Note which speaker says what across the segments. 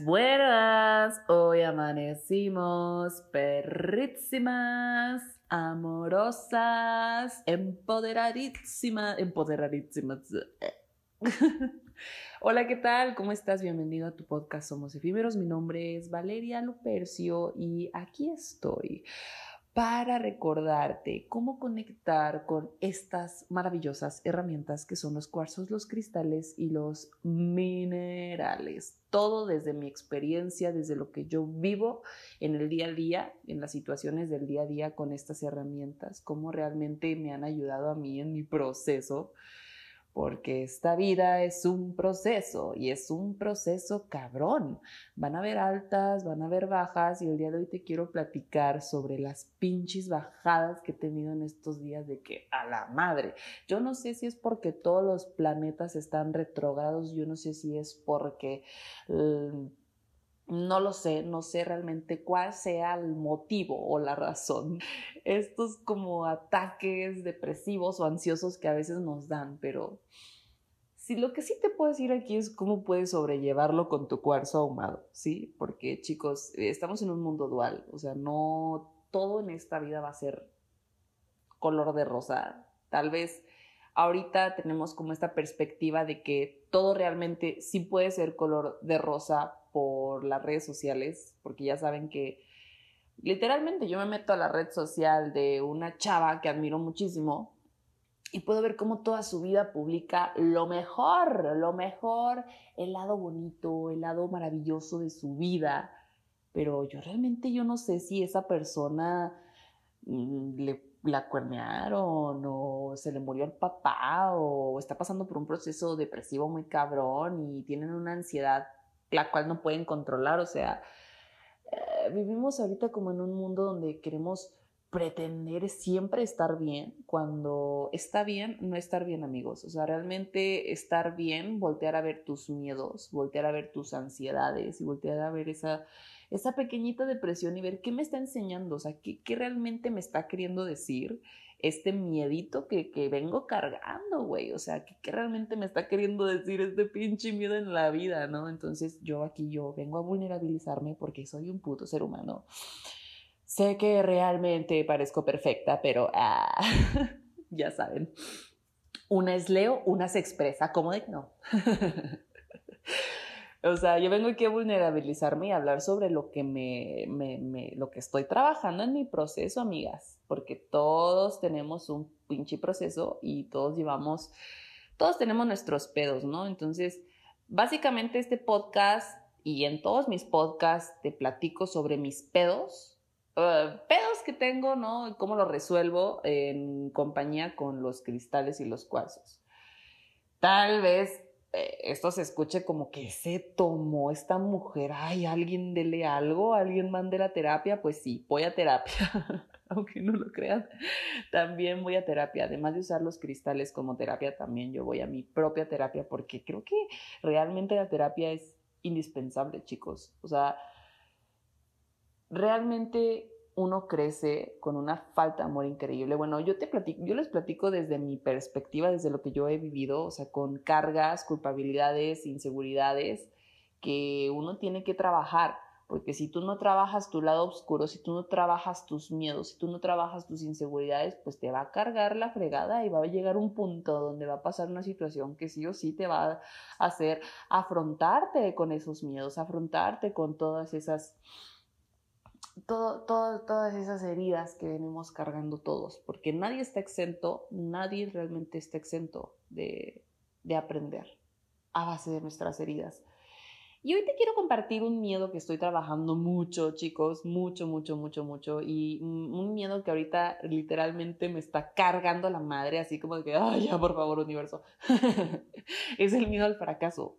Speaker 1: Buenas. Hoy amanecimos perrísimas, amorosas, empoderadísimas, empoderadísimas. Hola, ¿qué tal? ¿Cómo estás? Bienvenido a tu podcast Somos Efímeros. Mi nombre es Valeria Lupercio y aquí estoy para recordarte cómo conectar con estas maravillosas herramientas que son los cuarzos, los cristales y los minerales. Todo desde mi experiencia, desde lo que yo vivo en el día a día, en las situaciones del día a día con estas herramientas, cómo realmente me han ayudado a mí en mi proceso porque esta vida es un proceso y es un proceso cabrón. Van a haber altas, van a haber bajas y el día de hoy te quiero platicar sobre las pinches bajadas que he tenido en estos días de que a la madre. Yo no sé si es porque todos los planetas están retrógrados, yo no sé si es porque... Mm, no lo sé, no sé realmente cuál sea el motivo o la razón. Estos como ataques depresivos o ansiosos que a veces nos dan, pero si lo que sí te puedo decir aquí es cómo puedes sobrellevarlo con tu cuarzo ahumado, ¿sí? Porque chicos, estamos en un mundo dual, o sea, no todo en esta vida va a ser color de rosa. Tal vez ahorita tenemos como esta perspectiva de que todo realmente sí puede ser color de rosa por las redes sociales, porque ya saben que literalmente yo me meto a la red social de una chava que admiro muchísimo y puedo ver cómo toda su vida publica lo mejor, lo mejor, el lado bonito, el lado maravilloso de su vida, pero yo realmente yo no sé si esa persona mm, le la cuernearon o se le murió el papá o está pasando por un proceso depresivo muy cabrón y tienen una ansiedad la cual no pueden controlar. O sea, eh, vivimos ahorita como en un mundo donde queremos pretender siempre estar bien cuando está bien no estar bien amigos o sea realmente estar bien voltear a ver tus miedos voltear a ver tus ansiedades y voltear a ver esa esa pequeñita depresión y ver qué me está enseñando, o sea, qué, qué realmente me está queriendo decir este miedito que, que vengo cargando, güey, o sea, ¿qué, ¿qué, realmente me está queriendo decir este pinche miedo en la vida, ¿no? Entonces yo aquí, yo vengo a vulnerabilizarme porque soy un puto ser humano. Sé que realmente parezco perfecta, pero ah, ya saben, una es Leo, una se expresa, como de no. O sea, yo vengo aquí a vulnerabilizarme y hablar sobre lo que me, lo que estoy trabajando en mi proceso, amigas, porque todos tenemos un pinche proceso y todos llevamos, todos tenemos nuestros pedos, ¿no? Entonces, básicamente este podcast y en todos mis podcasts te platico sobre mis pedos, uh, pedos que tengo, ¿no? Cómo los resuelvo en compañía con los cristales y los cuarzos. Tal vez eh, esto se escuche como que se tomó esta mujer, ay, alguien dele algo, alguien mande la terapia, pues sí, voy a terapia, aunque no lo crean, también voy a terapia, además de usar los cristales como terapia, también yo voy a mi propia terapia porque creo que realmente la terapia es indispensable, chicos, o sea, realmente uno crece con una falta de amor increíble. Bueno, yo te platico, yo les platico desde mi perspectiva, desde lo que yo he vivido, o sea, con cargas, culpabilidades, inseguridades que uno tiene que trabajar, porque si tú no trabajas tu lado oscuro, si tú no trabajas tus miedos, si tú no trabajas tus inseguridades, pues te va a cargar la fregada y va a llegar un punto donde va a pasar una situación que sí o sí te va a hacer afrontarte con esos miedos, afrontarte con todas esas todo, todas esas heridas que venimos cargando todos, porque nadie está exento, nadie realmente está exento de, de aprender a base de nuestras heridas. Y hoy te quiero compartir un miedo que estoy trabajando mucho, chicos, mucho, mucho, mucho, mucho. Y un miedo que ahorita literalmente me está cargando la madre, así como de que, ay, ya, por favor, universo. es el miedo al fracaso.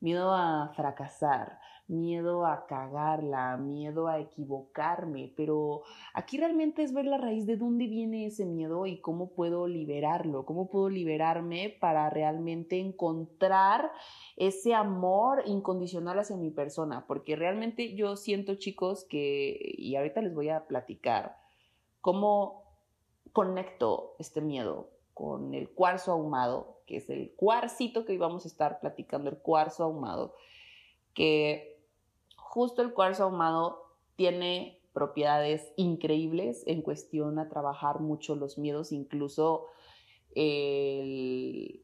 Speaker 1: Miedo a fracasar miedo a cagarla, miedo a equivocarme, pero aquí realmente es ver la raíz de dónde viene ese miedo y cómo puedo liberarlo, cómo puedo liberarme para realmente encontrar ese amor incondicional hacia mi persona, porque realmente yo siento chicos que, y ahorita les voy a platicar, cómo conecto este miedo con el cuarzo ahumado, que es el cuarcito que hoy vamos a estar platicando, el cuarzo ahumado que justo el cuarzo ahumado tiene propiedades increíbles en cuestión a trabajar mucho los miedos, incluso el,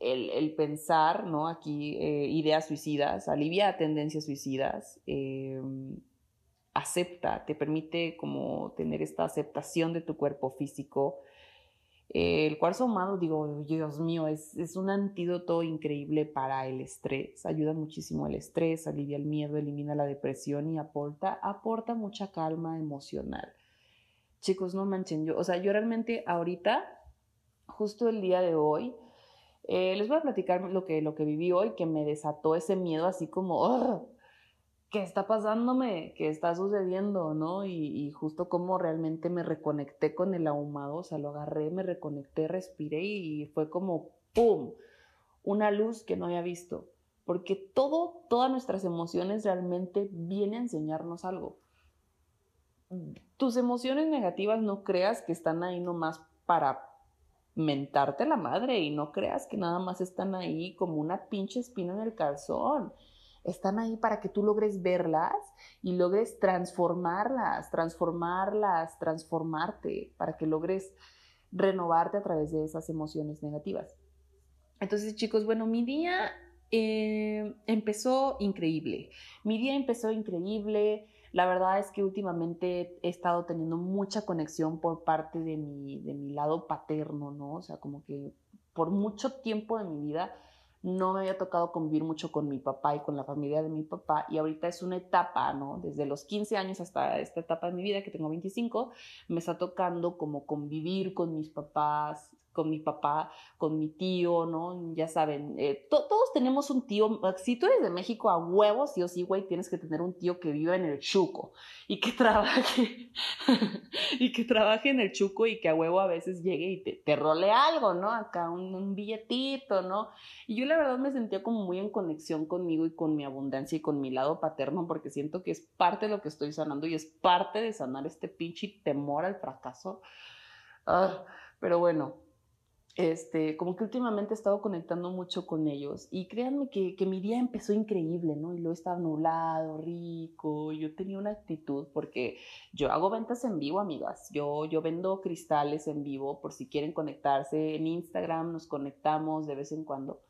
Speaker 1: el, pensar, ¿no? Aquí eh, ideas suicidas, alivia tendencias suicidas, em, acepta, te permite como tener esta aceptación de tu cuerpo físico. El cuarzo ahumado, digo, Dios mío, es, es, un antídoto increíble para el estrés, ayuda muchísimo el estrés, alivia el miedo, elimina la depresión y aporta, aporta mucha calma emocional. Chicos, no manchen, yo, o sea, yo realmente ahorita, justo el día de hoy, eh, les voy a platicar lo que, lo que viví hoy, que me desató ese miedo así como, ¿qué está pasándome? ¿Qué está sucediendo? ¿no? Y, justo como realmente me reconecté con el ahumado, o sea, lo agarré, me reconecté, respiré y fue como, ¡pum! Una luz que no había visto. Porque todo, todas nuestras emociones realmente vienen a enseñarnos algo. Tus emociones negativas no creas que están ahí nomás para mentarte la madre y no creas que nada más están ahí como una pinche espina en el calzón. Están ahí para que tú logres verlas y logres transformarlas, transformarlas, transformarte, para que logres renovarte a través de esas emociones negativas. Entonces, chicos, bueno, mi día eh, empezó increíble. Mi día empezó increíble. La verdad es que últimamente he estado teniendo mucha conexión por parte de mi, de mi lado paterno, ¿no? O sea, como que por mucho tiempo de mi vida no me había tocado convivir mucho con mi papá y con la familia de mi papá y ahorita es una etapa, ¿no? Desde los 15 años hasta esta etapa de mi vida, que tengo 25, me está tocando como convivir con mis papás, con mi papá, con mi tío, ¿no? Ya saben, eh, todos tenemos un tío, si tú eres de México a huevos, sí o sí, güey, tienes que tener un tío que viva en el Chuco y que trabaje, y que trabaje en el Chuco y que a huevo a veces llegue y te, role algo, ¿no? Acá un, un, billetito, ¿no? Y yo la verdad me sentía como muy en conexión conmigo y con mi abundancia y con mi lado paterno porque siento que es parte de lo que estoy sanando y es parte de sanar este pinche temor al fracaso. Ah, pero bueno, este, como que últimamente he estado conectando mucho con ellos y créanme que, que mi día empezó increíble, ¿no? Y luego estaba nublado, rico, yo tenía una actitud porque yo hago ventas en vivo, amigas, yo, yo vendo cristales en vivo por si quieren conectarse en Instagram, nos conectamos de vez en cuando.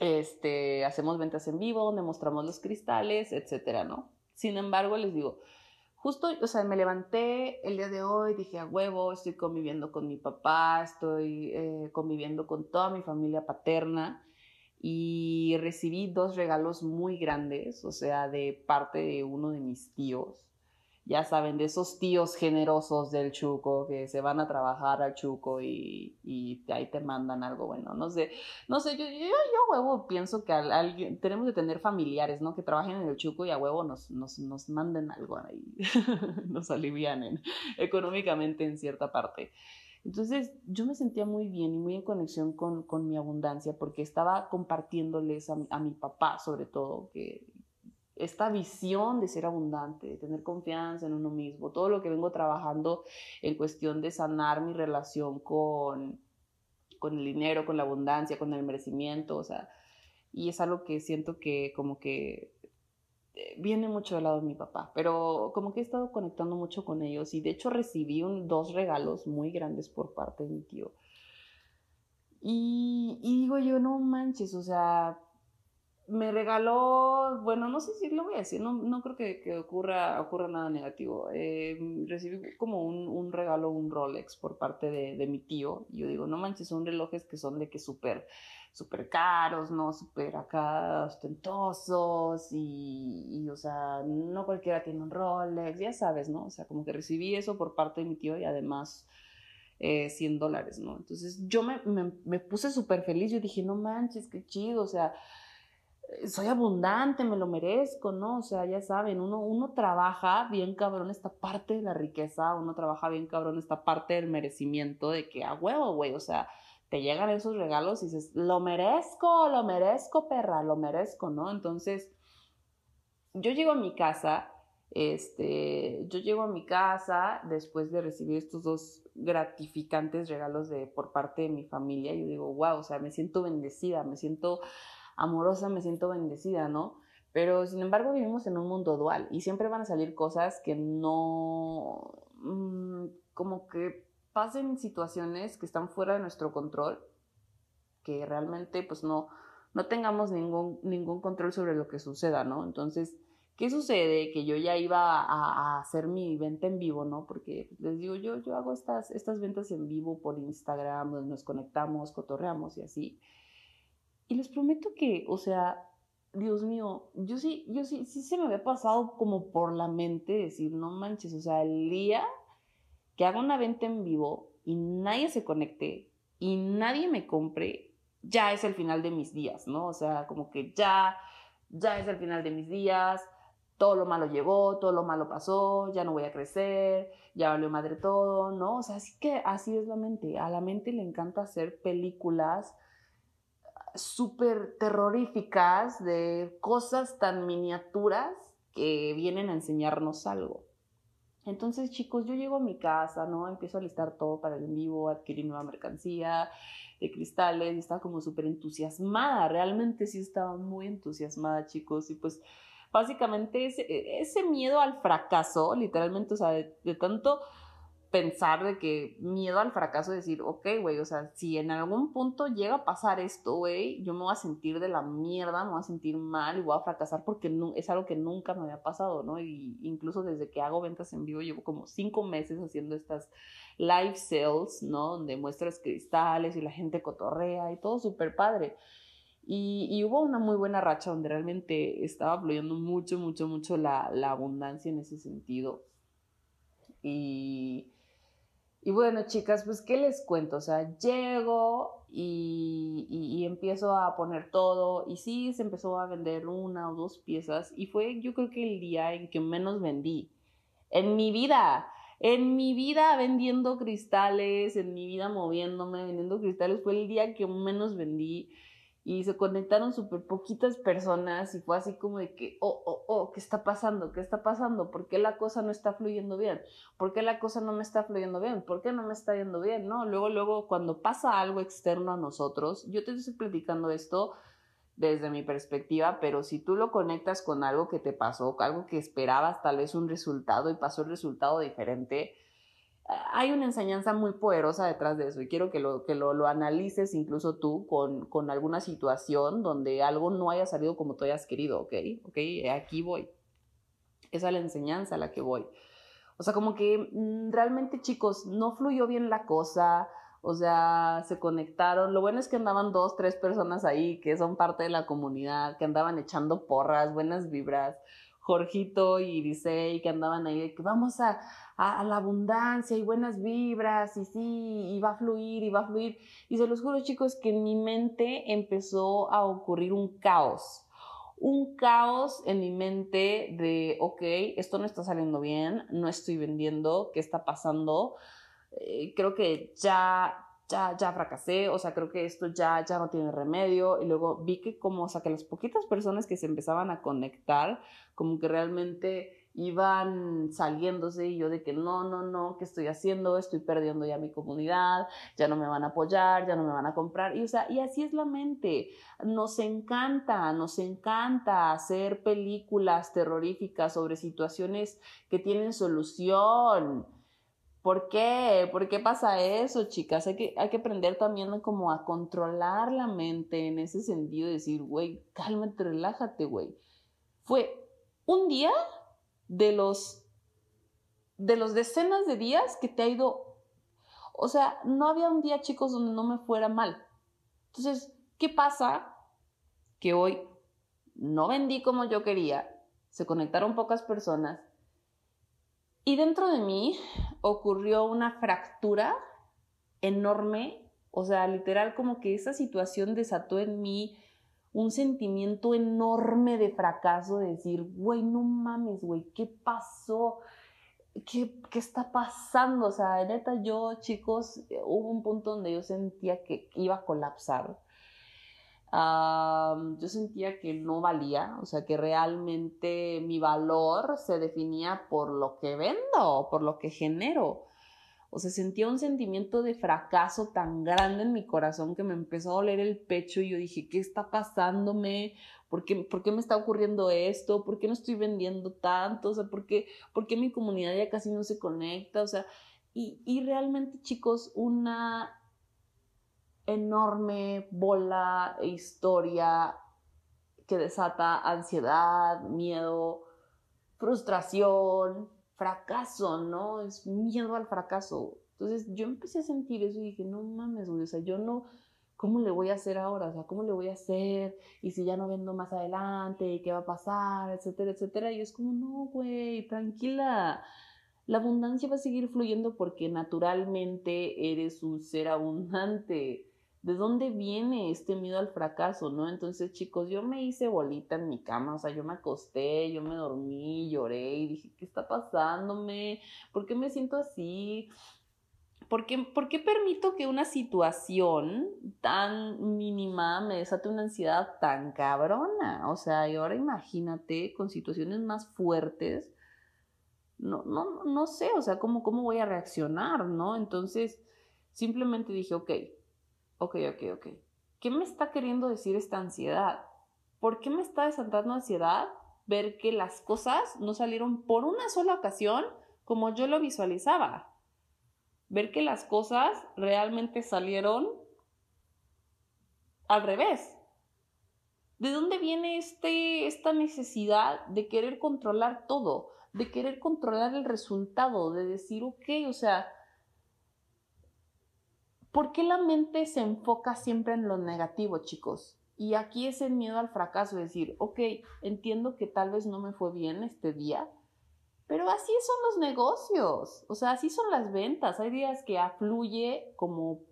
Speaker 1: Este, hacemos ventas en vivo, donde mostramos los cristales, etcétera, ¿no? Sin embargo, les digo, justo, o sea, me levanté el día de hoy, dije, a huevo, estoy conviviendo con mi papá, estoy eh, conviviendo con toda mi familia paterna y recibí dos regalos muy grandes, o sea, de parte de uno de mis tíos ya saben, de esos tíos generosos del Chuco que se van a trabajar al Chuco y, y ahí te mandan algo bueno. No sé, no sé, yo, yo, yo huevo pienso que alguien, tenemos que tener familiares, ¿no? Que trabajen en el Chuco y a huevo nos, nos, nos manden algo ahí, nos alivianen económicamente en cierta parte. Entonces yo me sentía muy bien y muy en conexión con, con mi abundancia porque estaba compartiéndoles a, a mi papá sobre todo, que, esta visión de ser abundante, de tener confianza en uno mismo, todo lo que vengo trabajando en cuestión de sanar mi relación con, con el dinero, con la abundancia, con el merecimiento, o sea, y es algo que siento que como que eh, viene mucho del lado de mi papá, pero como que he estado conectando mucho con ellos y de hecho recibí dos regalos muy grandes por parte de mi tío. Y, y digo yo, no manches, o sea, me regaló, bueno, no sé si lo voy a decir, no, no creo que, que ocurra, ocurra nada negativo. Eh, recibí como un, un, regalo, un Rolex por parte de, de, mi tío. Y yo digo, no manches, son relojes que son de que súper, súper caros, ¿no? Súper acá ostentosos y, y, o sea, no cualquiera tiene un Rolex, ya sabes, ¿no? O sea, como que recibí eso por parte de mi tío y además... Eh, 100 dólares, ¿no? Entonces yo me, me, me puse súper feliz, yo dije, no manches, qué chido, o sea, soy abundante, me lo merezco, ¿no? O sea, ya saben, uno, uno trabaja bien cabrón esta parte de la riqueza, uno trabaja bien cabrón esta parte del merecimiento, de que a huevo, güey, o sea, te llegan esos regalos y dices, lo merezco, lo merezco, perra, lo merezco, ¿no? Entonces, yo llego a mi casa, este, yo llego a mi casa después de recibir estos dos gratificantes regalos de, por parte de mi familia, yo digo, wow, o sea, me siento bendecida, me siento amorosa, me siento bendecida, ¿no? Pero sin embargo vivimos en un mundo dual y siempre van a salir cosas que no, mm, como que pasen situaciones que están fuera de nuestro control, que realmente pues no, no tengamos ningún, ningún control sobre lo que suceda, ¿no? Entonces, ¿qué sucede? Que yo ya iba a, hacer mi venta en vivo, ¿no? Porque les digo, yo, yo hago estas, estas ventas en vivo por Instagram, nos conectamos, cotorreamos y así. Y les prometo que, o sea, Dios mío, yo sí, yo sí, sí se me había pasado como por la mente decir, no manches, o sea, el día que haga una venta en vivo y nadie se conecte y nadie me compre, ya es el final de mis días, ¿no? O sea, como que ya, ya es el final de mis días, todo lo malo llegó, todo lo malo pasó, ya no voy a crecer, ya valió madre todo, ¿no? O sea, así que así es la mente. A la mente le encanta hacer películas súper terroríficas de cosas tan miniaturas que vienen a enseñarnos algo. Entonces, chicos, yo llego a mi casa, ¿no? Empiezo a listar todo para el en vivo, adquirir nueva mercancía de cristales y estaba como súper entusiasmada. Realmente sí estaba muy entusiasmada, chicos. Y pues, básicamente ese, ese miedo al fracaso, literalmente, o sea, de tanto pensar de que miedo al fracaso, decir, ok, güey, o sea, si en algún punto llega a pasar esto, güey, yo me voy a sentir de la mierda, me voy a sentir mal y voy a fracasar porque no, es algo que nunca me había pasado, ¿no? Y incluso desde que hago ventas en vivo, llevo como cinco meses haciendo estas live sales, ¿no? Donde muestras cristales y la gente cotorrea y todo súper padre. Y, hubo una muy buena racha donde realmente estaba fluyendo mucho, mucho, mucho la, la abundancia en ese sentido. Y, y bueno, chicas, pues, ¿qué les cuento? O sea, llego y, empiezo a poner todo. Y sí, se empezó a vender una o dos piezas. Y fue, yo creo que el día en que menos vendí. En mi vida. En mi vida vendiendo cristales, en mi vida moviéndome, vendiendo cristales, fue el día que menos vendí y se conectaron súper poquitas personas y fue así como de que, oh, oh, oh, ¿qué está pasando? ¿Qué está pasando? ¿Por qué la cosa no está fluyendo bien? ¿Por qué la cosa no me está fluyendo bien? ¿Por qué no me está yendo bien? No, luego, luego, cuando pasa algo externo a nosotros, yo te estoy platicando esto desde mi perspectiva, pero si tú lo conectas con algo que te pasó, algo que esperabas, tal vez un resultado y pasó el resultado diferente, hay una enseñanza muy poderosa detrás de eso y quiero que lo, que lo, analices incluso tú con, con, alguna situación donde algo no haya salido como tú hayas querido, ¿ok? ¿Ok? Aquí voy. Esa es la enseñanza a la que voy. O sea, como que mm, realmente chicos, no fluyó bien la cosa, o sea, se conectaron. Lo bueno es que andaban dos, tres personas ahí que son parte de la comunidad, que andaban echando porras, buenas vibras. Jorgito y Irisei que andaban ahí de que vamos a, a, la abundancia y buenas vibras y sí, y va a fluir y va a fluir. Y se los juro chicos que en mi mente empezó a ocurrir un caos. Un caos en mi mente de, ok, esto no está saliendo bien, no estoy vendiendo, ¿qué está pasando? Eh, creo que ya ya, ya fracasé, o sea, creo que esto ya, ya no tiene remedio. Y luego vi que como, o sea, que las poquitas personas que se empezaban a conectar, como que realmente iban saliéndose y yo de que no, no, no, ¿qué estoy haciendo? Estoy perdiendo ya mi comunidad, ya no me van a apoyar, ya no me van a comprar. Y, o sea, y así es la mente. Nos encanta, nos encanta hacer películas terroríficas sobre situaciones que tienen solución. ¿Por qué? ¿Por qué pasa eso, chicas? Hay que, hay que aprender también como a controlar la mente en ese sentido, decir, güey, cálmate, relájate, güey. Fue un día de los, de los decenas de días que te ha ido, o sea, no había un día, chicos, donde no me fuera mal. Entonces, ¿qué pasa? Que hoy no vendí como yo quería, se conectaron pocas personas y dentro de mí ocurrió una fractura enorme, o sea, literal como que esa situación desató en mí un sentimiento enorme de fracaso, de decir, güey, no mames, güey, ¿qué pasó? ¿Qué, ¿Qué, está pasando? O sea, neta, yo, chicos, hubo un punto donde yo sentía que iba a colapsar. Yo sentía que no valía, o sea, que realmente mi valor se definía por lo que vendo, por lo que genero. O sea, sentía un sentimiento de fracaso tan grande en mi corazón que me empezó a doler el pecho y yo dije, ¿qué está pasándome? ¿Por qué, ¿Por qué me está ocurriendo esto? ¿Por qué no estoy vendiendo tanto? O sea, ¿por qué, ¿por qué mi comunidad ya casi no se conecta? O sea, y, y realmente, chicos, una enorme bola e historia que desata ansiedad, miedo, frustración, fracaso, ¿no? Es miedo al fracaso. Entonces yo empecé a sentir eso y dije, no mames, güey, o sea, yo no, ¿cómo le voy a hacer ahora? O sea, ¿cómo le voy a hacer? Y si ya no vendo más adelante, ¿qué va a pasar? Etcétera, etcétera. Y es como, no, güey, tranquila. La abundancia va a seguir fluyendo porque naturalmente eres un ser abundante. ¿De dónde viene este miedo al fracaso, no? Entonces, chicos, yo me hice bolita en mi cama, o sea, yo me acosté, yo me dormí, lloré y dije, ¿qué está pasándome? ¿Por qué me siento así? ¿Por qué, ¿Por qué permito que una situación tan mínima me desate una ansiedad tan cabrona? O sea, y ahora imagínate con situaciones más fuertes, no, no, no sé, o sea, ¿cómo, cómo voy a reaccionar, ¿no? Entonces, simplemente dije, ok, ok, ok, ok. ¿Qué me está queriendo decir esta ansiedad? ¿Por qué me está desatando ansiedad ver que las cosas no salieron por una sola ocasión como yo lo visualizaba? Ver que las cosas realmente salieron al revés. ¿De dónde viene este, esta necesidad de querer controlar todo? De querer controlar el resultado, de decir, ok, o sea, ¿Por qué la mente se enfoca siempre en lo negativo, chicos? Y aquí es el miedo al fracaso, decir, ok, entiendo que tal vez no me fue bien este día, pero así son los negocios, o sea, así son las ventas. Hay días que afluye como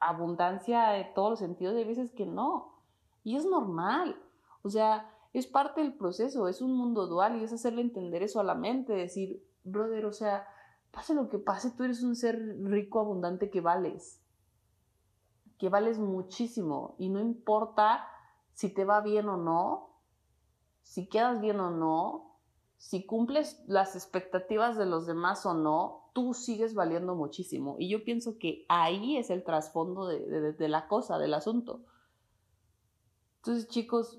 Speaker 1: abundancia de todos los sentidos, hay veces que no. Y es normal, o sea, es parte del proceso, es un mundo dual y es hacerle entender eso a la mente, decir, brother, o sea, pase lo que pase, tú eres un ser rico, abundante que vales. Que vales muchísimo. Y no importa si te va bien o no, si quedas bien o no, si cumples las expectativas de los demás o no, tú sigues valiendo muchísimo. Y yo pienso que ahí es el trasfondo de, de la cosa, del asunto. Entonces, chicos,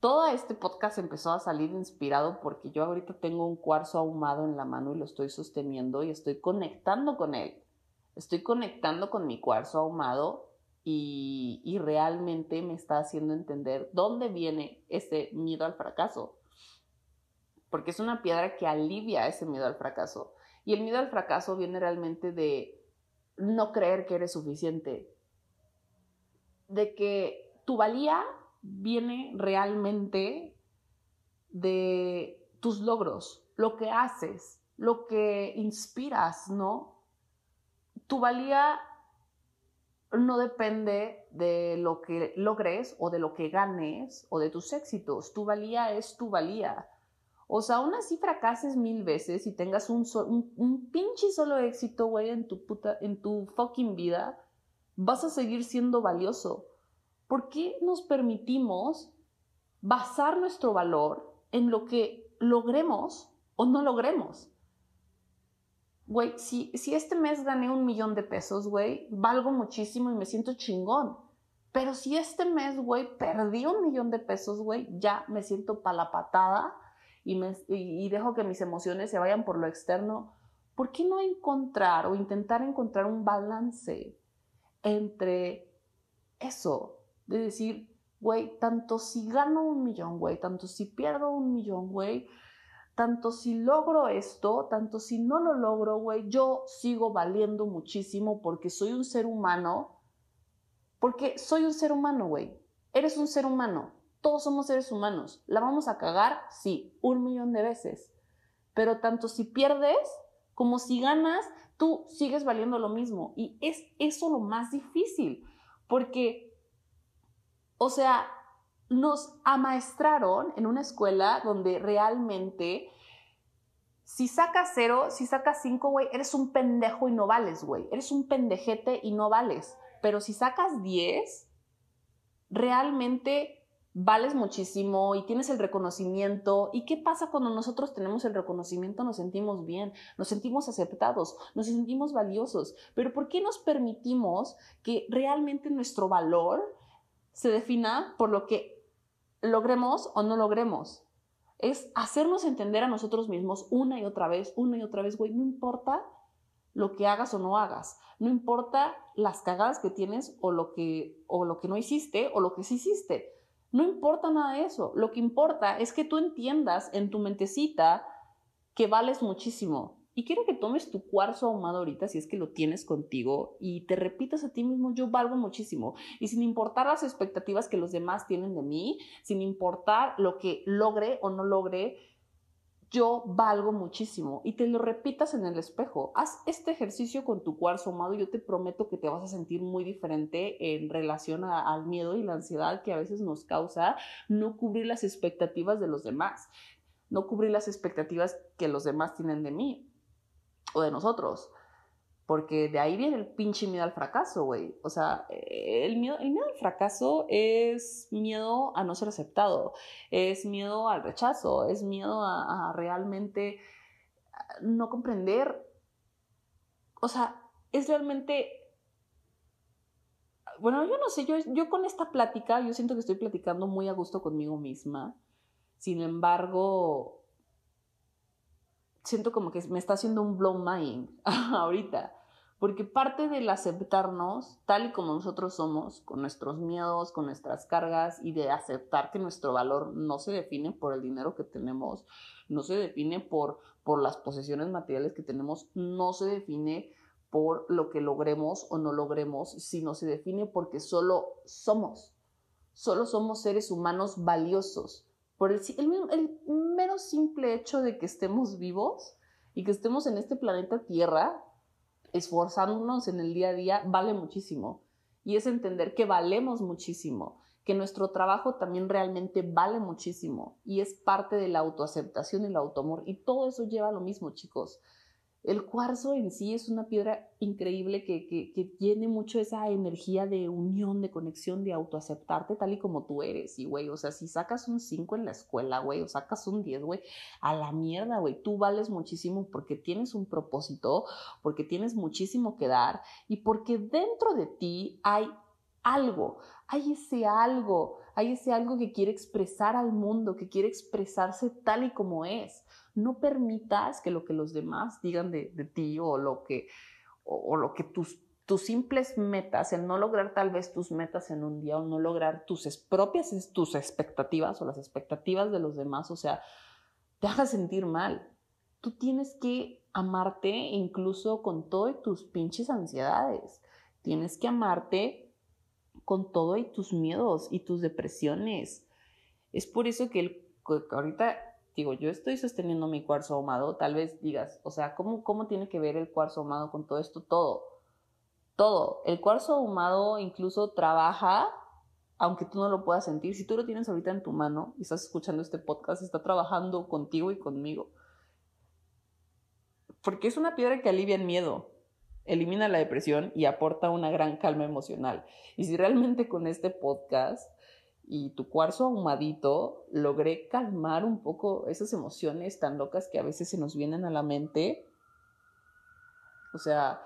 Speaker 1: todo este podcast empezó a salir inspirado porque yo ahorita tengo un cuarzo ahumado en la mano y lo estoy sosteniendo y estoy conectando con él. Estoy conectando con mi cuarzo ahumado y, y realmente me está haciendo entender dónde viene ese miedo al fracaso. Porque es una piedra que alivia ese miedo al fracaso. Y el miedo al fracaso viene realmente de no creer que eres suficiente. De que tu valía viene realmente de tus logros, lo que haces, lo que inspiras, ¿no? Tu valía no depende de lo que logres o de lo que ganes o de tus éxitos. Tu valía es tu valía. O sea, aún así fracases mil veces y tengas un, un, pinche solo éxito, güey, en tu puta, en tu fucking vida, vas a seguir siendo valioso. ¿Por qué nos permitimos basar nuestro valor en lo que logremos o no logremos? Güey, si, si este mes gané un millón de pesos, güey, valgo muchísimo y me siento chingón. Pero si este mes, güey, perdí un millón de pesos, güey, ya me siento pa' la patada y, me, y dejo que mis emociones se vayan por lo externo. ¿Por qué no encontrar o intentar encontrar un balance entre eso, de decir, güey, tanto si gano un millón, güey, tanto si pierdo un millón, güey, tanto si logro esto, tanto si no lo logro, güey, yo sigo valiendo muchísimo porque soy un ser humano, porque soy un ser humano, güey. Eres un ser humano, todos somos seres humanos. ¿La vamos a cagar? Sí, un millón de veces. Pero tanto si pierdes como si ganas, tú sigues valiendo lo mismo. Y es eso lo más difícil, porque o sea, nos amaestraron en una escuela donde realmente si sacas cero, si sacas cinco, güey, eres un pendejo y no vales, güey. Eres un pendejete y no vales. Pero si sacas diez, realmente vales muchísimo y tienes el reconocimiento. ¿Y qué pasa cuando nosotros tenemos el reconocimiento? Nos sentimos bien, nos sentimos aceptados, nos sentimos valiosos. Pero ¿por qué nos permitimos que realmente nuestro valor se defina por lo que logremos o no logremos? Es hacernos entender a nosotros mismos una y otra vez, una y otra vez, güey, no importa lo que hagas o no hagas, no importa las cagadas que tienes o lo que, o lo que no hiciste o lo que sí hiciste no importa nada de eso. Lo que importa es que tú entiendas en tu mentecita que vales muchísimo. Y quiero que tomes tu cuarzo ahumado ahorita, si es que lo tienes contigo, y te repitas a ti mismo, yo valgo muchísimo. Y sin importar las expectativas que los demás tienen de mí, sin importar lo que logre o no logre, yo valgo muchísimo y te lo repitas en el espejo. Haz este ejercicio con tu cuarzo amado y yo te prometo que te vas a sentir muy diferente en relación al miedo y la ansiedad que a veces nos causa no cubrir las expectativas de los demás, no cubrir las expectativas que los demás tienen de mí o de nosotros. Porque de ahí viene el pinche miedo al fracaso, güey. O sea, el miedo, el miedo al fracaso es miedo a no ser aceptado, es miedo al rechazo, es miedo a, realmente no comprender. O sea, es realmente bueno, yo no sé, yo, yo, con esta plática, yo siento que estoy platicando muy a gusto conmigo misma. Sin embargo, siento como que me está haciendo un blow mind ahorita porque parte del aceptarnos tal y como nosotros somos, con nuestros miedos, con nuestras cargas y de aceptar que nuestro valor no se define por el dinero que tenemos, no se define por, por las posesiones materiales que tenemos, no se define por lo que logremos o no logremos, sino se define porque solo somos, solo somos seres humanos valiosos. Por el, el, el mero simple hecho de que estemos vivos y que estemos en este planeta Tierra, esforzándonos en el día a día vale muchísimo. Y es entender que valemos muchísimo, que nuestro trabajo también realmente vale muchísimo. Y es parte de la autoaceptación y el autoamor. Y todo eso lleva a lo mismo, chicos. El cuarzo en sí es una piedra increíble que, tiene mucho esa energía de unión, de conexión, de autoaceptarte tal y como tú eres. Y, güey, o sea, si sacas un 5 en la escuela, güey, o sacas un 10, güey, a la mierda, güey, tú vales muchísimo porque tienes un propósito, porque tienes muchísimo que dar y porque dentro de ti hay algo, hay ese algo, hay ese algo que quiere expresar al mundo, que quiere expresarse tal y como es no permitas que lo que los demás digan de, ti o lo que, o, lo que tus, tus simples metas, el no lograr tal vez tus metas en un día o no lograr tus propias tus expectativas o las expectativas de los demás, o sea, te haga sentir mal. Tú tienes que amarte incluso con todo tus pinches ansiedades. Tienes que amarte con todo y tus miedos y tus depresiones. Es por eso que el, ahorita digo, yo estoy sosteniendo mi cuarzo ahumado, tal vez digas, o sea, ¿cómo, ¿cómo tiene que ver el cuarzo ahumado con todo esto? Todo, todo. El cuarzo ahumado incluso trabaja, aunque tú no lo puedas sentir, si tú lo tienes ahorita en tu mano y estás escuchando este podcast, está trabajando contigo y conmigo. Porque es una piedra que alivia el miedo, elimina la depresión y aporta una gran calma emocional. Y si realmente con este podcast y tu cuarzo ahumadito, logré calmar un poco esas emociones tan locas que a veces se nos vienen a la mente. O sea,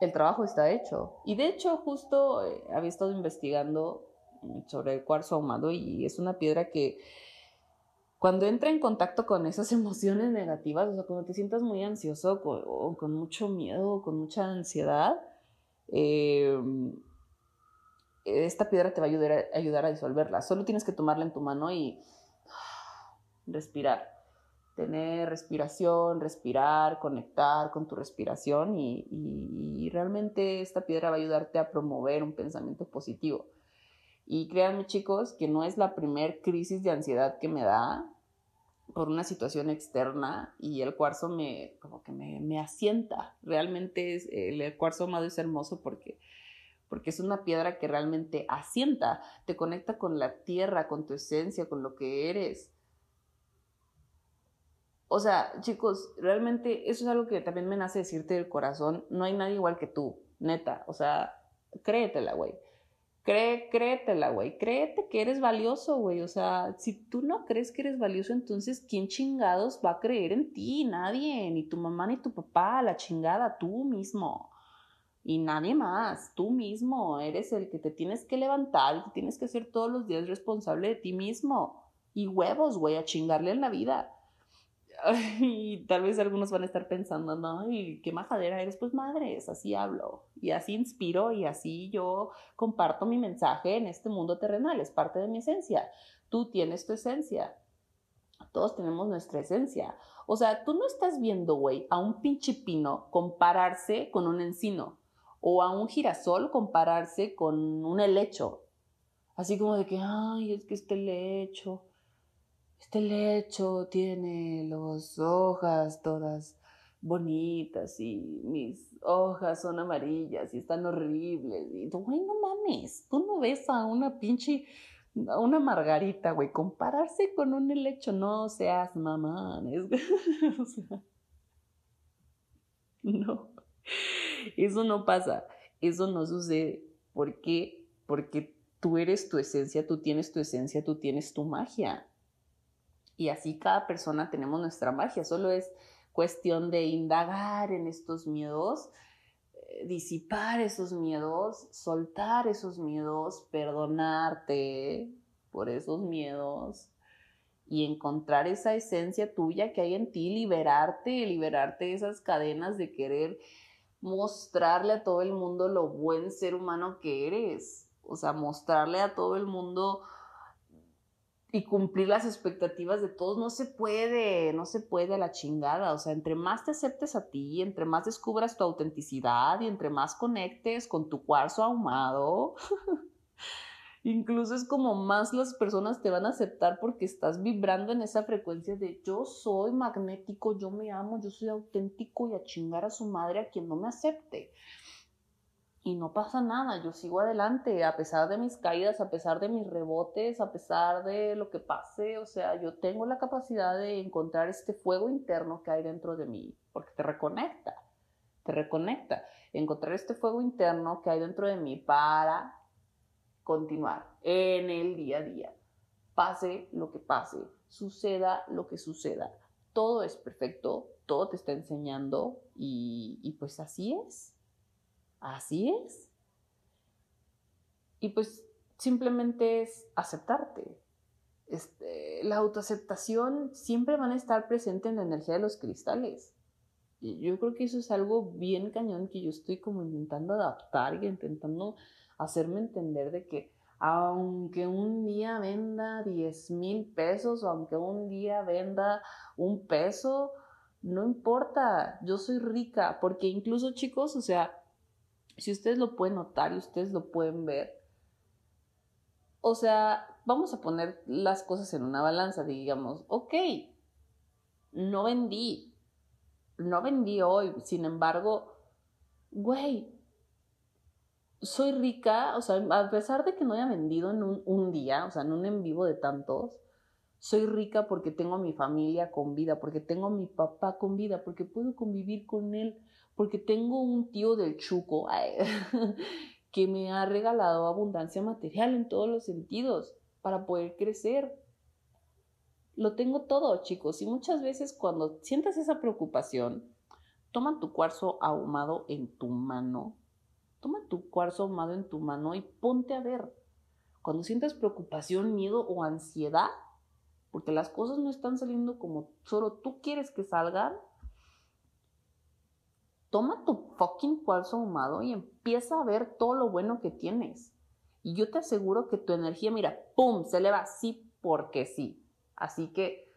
Speaker 1: el trabajo está hecho. Y de hecho, justo eh, había estado investigando sobre el cuarzo ahumado y es una piedra que cuando entra en contacto con esas emociones negativas, o sea, cuando te sientas muy ansioso o con mucho miedo o con mucha ansiedad, eh, esta piedra te va a ayudar a, ayudar a disolverla. Solo tienes que tomarla en tu mano y respirar. Tener respiración, respirar, conectar con tu respiración y, realmente esta piedra va a ayudarte a promover un pensamiento positivo. Y créanme chicos que no es la primer crisis de ansiedad que me da por una situación externa y el cuarzo me como que me, me asienta. Realmente es, el cuarzo amado es hermoso porque porque es una piedra que realmente asienta, te conecta con la tierra, con tu esencia, con lo que eres. O sea, chicos, realmente eso es algo que también me nace decirte del corazón. No hay nadie igual que tú, neta. O sea, créetela, güey. Cree, créetela, güey. Créete que eres valioso, güey. O sea, si tú no crees que eres valioso, entonces, ¿quién chingados va a creer en ti? Nadie. Ni tu mamá ni tu papá. La chingada, tú mismo. Y nadie más. Tú mismo. Eres el que te tienes que levantar y tienes que ser todos los días responsable de ti mismo. Y huevos, güey, a chingarle en la vida. Y tal vez algunos van a estar pensando, no, y qué majadera eres, pues madres, así hablo, y así inspiro, y así yo comparto mi mensaje en este mundo terrenal, es parte de mi esencia. Tú tienes tu esencia, todos tenemos nuestra esencia. O sea, tú no estás viendo, güey, a un pinche pino compararse con un encino, o a un girasol compararse con un helecho. Así como de que, ay, es que este helecho este lecho tiene las hojas todas bonitas y mis hojas son amarillas y están horribles. Y tú, güey, no mames, tú no ves a una pinche, a una margarita, güey, compararse con un helecho, no seas mamá. o sea, no, eso no pasa, eso no sucede. ¿Por qué? Porque tú eres tu esencia, tú tienes tu esencia, tú tienes tu magia. Y así cada persona tenemos nuestra magia, solo es cuestión de indagar en estos miedos, eh, disipar esos miedos, soltar esos miedos, perdonarte por esos miedos y encontrar esa esencia tuya que hay en ti, liberarte, liberarte de esas cadenas de querer mostrarle a todo el mundo lo buen ser humano que eres, o sea, mostrarle a todo el mundo y cumplir las expectativas de todos, no se puede, no se puede a la chingada. O sea, entre más te aceptes a ti, entre más descubras tu autenticidad y entre más conectes con tu cuarzo ahumado, incluso es como más las personas te van a aceptar porque estás vibrando en esa frecuencia de yo soy magnético, yo me amo, yo soy auténtico y a chingar a su madre a quien no me acepte y no pasa nada, yo sigo adelante a pesar de mis caídas, a pesar de mis rebotes, a pesar de lo que pase, o sea, yo tengo la capacidad de encontrar este fuego interno que hay dentro de mí, porque te reconecta, te reconecta, encontrar este fuego interno que hay dentro de mí para continuar en el día a día, pase lo que pase, suceda lo que suceda, todo es perfecto, todo te está enseñando y, y pues así es así es. Y pues simplemente es aceptarte. Este, la autoaceptación siempre van a estar presente en la energía de los cristales. Y yo creo que eso es algo bien cañón que yo estoy como intentando adaptar y intentando hacerme entender de que aunque un día venda 10 mil pesos o aunque un día venda un peso, no importa, yo soy rica, porque incluso chicos, o sea, si ustedes lo pueden notar y ustedes lo pueden ver, o sea, vamos a poner las cosas en una balanza, digamos, ok, no vendí, no vendí hoy, sin embargo, güey, soy rica, o sea, a pesar de que no haya vendido en un, un, día, o sea, en un en vivo de tantos, soy rica porque tengo a mi familia con vida, porque tengo a mi papá con vida, porque puedo convivir con él, porque tengo un tío del chuco que me ha regalado abundancia material en todos los sentidos para poder crecer. Lo tengo todo, chicos, y muchas veces cuando sientas esa preocupación, toma tu cuarzo ahumado en tu mano, toma tu cuarzo ahumado en tu mano y ponte a ver. Cuando sientas preocupación, miedo o ansiedad, porque las cosas no están saliendo como solo tú quieres que salgan, toma tu fucking cuarzo ahumado y empieza a ver todo lo bueno que tienes. Y yo te aseguro que tu energía, mira, ¡pum!, se eleva así porque sí. Así que,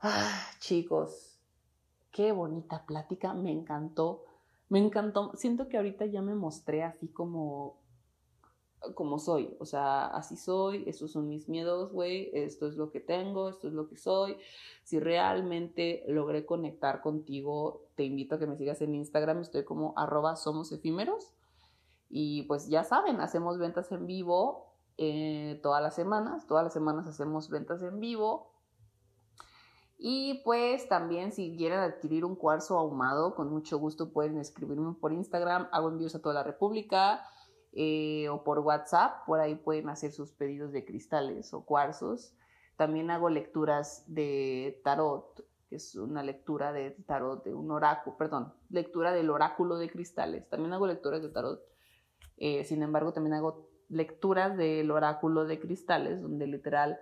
Speaker 1: ah, chicos, qué bonita plática, me encantó. Me encantó. Siento que ahorita ya me mostré así como como soy, o sea, así soy, esos son mis miedos, güey, esto es lo que tengo, esto es lo que soy. Si realmente logré conectar contigo, te invito a que me sigas en Instagram, estoy como arroba somos efímeros. Y pues ya saben, hacemos ventas en vivo eh, todas las semanas, todas las semanas hacemos ventas en vivo. Y pues también si quieren adquirir un cuarzo ahumado, con mucho gusto pueden escribirme por Instagram, hago envíos a toda la República. Eh, o por WhatsApp, por ahí pueden hacer sus pedidos de cristales o cuarzos. También hago lecturas de tarot, que es una lectura de tarot, de un oráculo, perdón, lectura del oráculo de cristales. También hago lecturas de tarot. Eh, sin embargo, también hago lecturas del oráculo de cristales, donde literal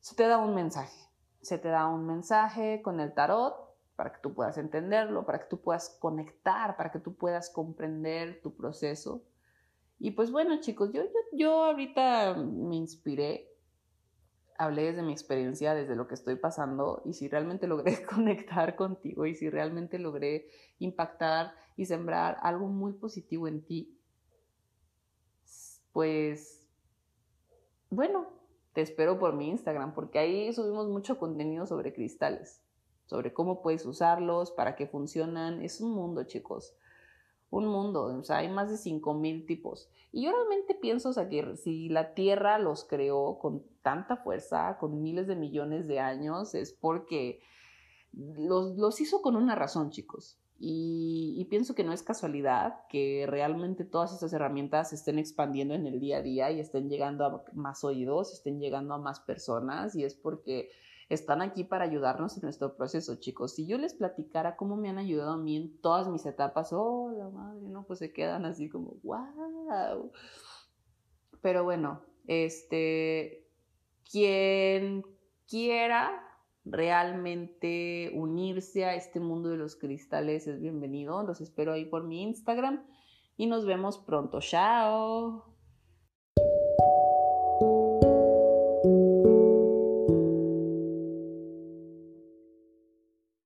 Speaker 1: se te da un mensaje. Se te da un mensaje con el tarot para que tú puedas entenderlo, para que tú puedas conectar, para que tú puedas comprender tu proceso. Y pues bueno, chicos, yo, yo, yo ahorita me inspiré hablé desde mi experiencia, desde lo que estoy pasando y si realmente logré conectar contigo y si realmente logré impactar y sembrar algo muy positivo en ti, pues bueno, te espero por mi Instagram porque ahí subimos mucho contenido sobre cristales, sobre cómo puedes usarlos, para qué funcionan. Es un mundo, chicos un mundo, o sea, hay más de 5.000 tipos. Y yo realmente pienso, o sea, que si la Tierra los creó con tanta fuerza, con miles de millones de años, es porque los, hizo con una razón, chicos. Y, y, pienso que no es casualidad que realmente todas estas herramientas se estén expandiendo en el día a día y estén llegando a más oídos, estén llegando a más personas y es porque están aquí para ayudarnos en nuestro proceso, chicos. Si yo les platicara cómo me han ayudado a mí en todas mis etapas, oh, la madre, no, pues se quedan así como, wow. Pero bueno, este, quien quiera realmente unirse a este mundo de los cristales es bienvenido. Los espero ahí por mi Instagram y nos vemos pronto. Chao.